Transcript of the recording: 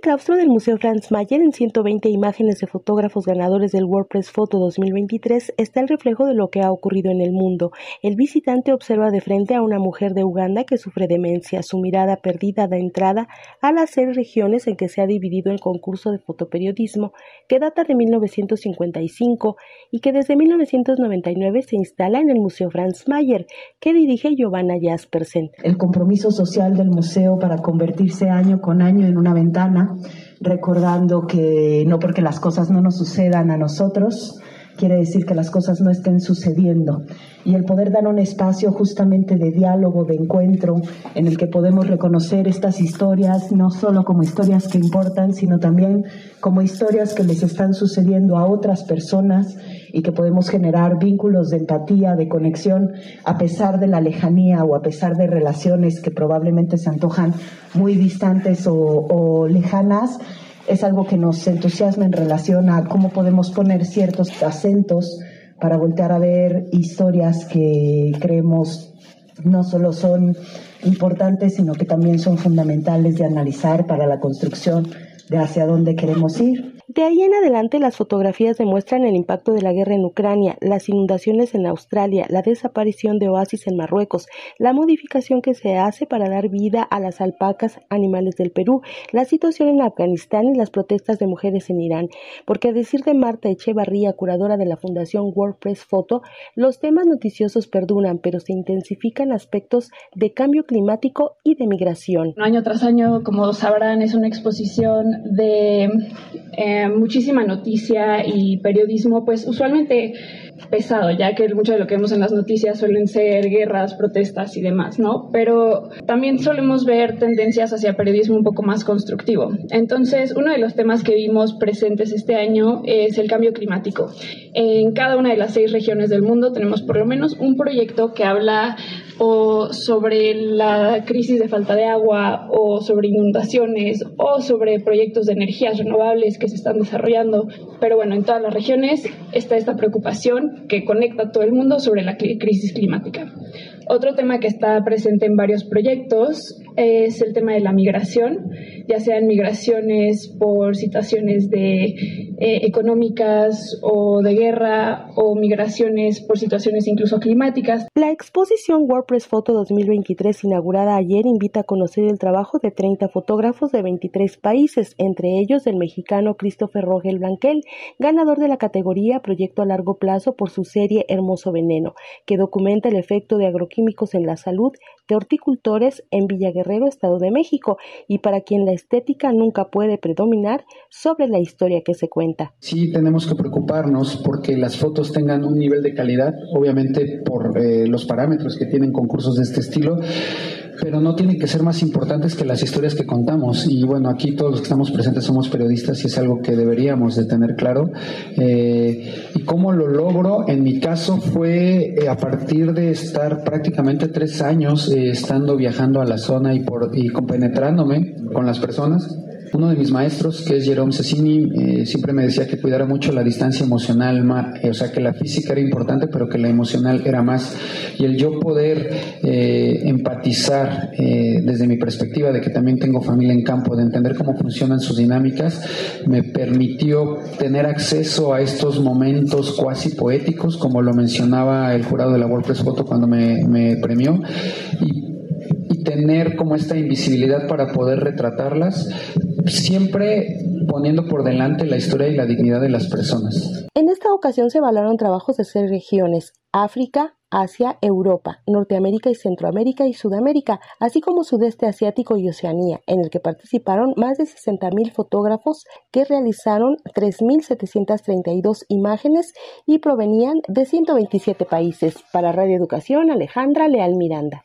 el claustro del Museo Franz Mayer, en 120 imágenes de fotógrafos ganadores del WordPress Photo 2023, está el reflejo de lo que ha ocurrido en el mundo. El visitante observa de frente a una mujer de Uganda que sufre demencia. Su mirada perdida da entrada a las seis regiones en que se ha dividido el concurso de fotoperiodismo, que data de 1955 y que desde 1999 se instala en el Museo Franz Mayer, que dirige Giovanna Jaspersen. El compromiso social del museo para convertirse año con año en una ventana, recordando que no porque las cosas no nos sucedan a nosotros, quiere decir que las cosas no estén sucediendo. Y el poder dar un espacio justamente de diálogo, de encuentro, en el que podemos reconocer estas historias, no solo como historias que importan, sino también como historias que les están sucediendo a otras personas y que podemos generar vínculos de empatía, de conexión, a pesar de la lejanía o a pesar de relaciones que probablemente se antojan muy distantes o, o lejanas es algo que nos entusiasma en relación a cómo podemos poner ciertos acentos para voltear a ver historias que creemos no solo son importantes, sino que también son fundamentales de analizar para la construcción de hacia dónde queremos ir. De ahí en adelante las fotografías demuestran el impacto de la guerra en Ucrania, las inundaciones en Australia, la desaparición de oasis en Marruecos, la modificación que se hace para dar vida a las alpacas, animales del Perú, la situación en Afganistán y las protestas de mujeres en Irán. Porque a decir de Marta Echevarría, curadora de la Fundación WordPress Photo, los temas noticiosos perduran, pero se intensifican aspectos de cambio climático y de migración. Año tras año, como sabrán, es una exposición de... Eh, muchísima noticia y periodismo, pues usualmente pesado, ya que mucho de lo que vemos en las noticias suelen ser guerras, protestas y demás, ¿no? Pero también solemos ver tendencias hacia periodismo un poco más constructivo. Entonces, uno de los temas que vimos presentes este año es el cambio climático. En cada una de las seis regiones del mundo tenemos por lo menos un proyecto que habla o sobre la crisis de falta de agua o sobre inundaciones o sobre proyectos de energías renovables que se están desarrollando. Pero bueno, en todas las regiones está esta preocupación que conecta a todo el mundo sobre la crisis climática. Otro tema que está presente en varios proyectos es el tema de la migración, ya sean migraciones por situaciones de, eh, económicas o de guerra o migraciones por situaciones incluso climáticas. La exposición WordPress Photo 2023 inaugurada ayer invita a conocer el trabajo de 30 fotógrafos de 23 países, entre ellos el mexicano Christopher Rogel Blanquel, ganador de la categoría Proyecto a largo plazo por su serie Hermoso Veneno, que documenta el efecto de agroquímicos en la salud de horticultores en Villa Guerrero, Estado de México, y para quien la estética nunca puede predominar sobre la historia que se cuenta. Sí, tenemos que preocuparnos porque las fotos tengan un nivel de calidad, obviamente por eh, los parámetros que tienen concursos de este estilo, pero no tienen que ser más importantes que las historias que contamos. Y bueno, aquí todos los que estamos presentes somos periodistas y es algo que deberíamos de tener claro. Eh, y cómo lo logro, en mi caso fue eh, a partir de estar prácticamente tres años eh, estando viajando a la zona y, por, y compenetrándome con las personas uno de mis maestros, que es Jerome Cecchini, eh, siempre me decía que cuidara mucho la distancia emocional, eh, o sea, que la física era importante, pero que la emocional era más. Y el yo poder eh, empatizar desde mi perspectiva de que también tengo familia en campo, de entender cómo funcionan sus dinámicas, me permitió tener acceso a estos momentos cuasi poéticos, como lo mencionaba el jurado de la WordPress Photo cuando me, me premió. Y tener como esta invisibilidad para poder retratarlas, siempre poniendo por delante la historia y la dignidad de las personas. En esta ocasión se evaluaron trabajos de seis regiones, África, Asia, Europa, Norteamérica y Centroamérica y Sudamérica, así como Sudeste Asiático y Oceanía, en el que participaron más de 60.000 fotógrafos que realizaron 3.732 imágenes y provenían de 127 países. Para Radio Educación, Alejandra Leal Miranda.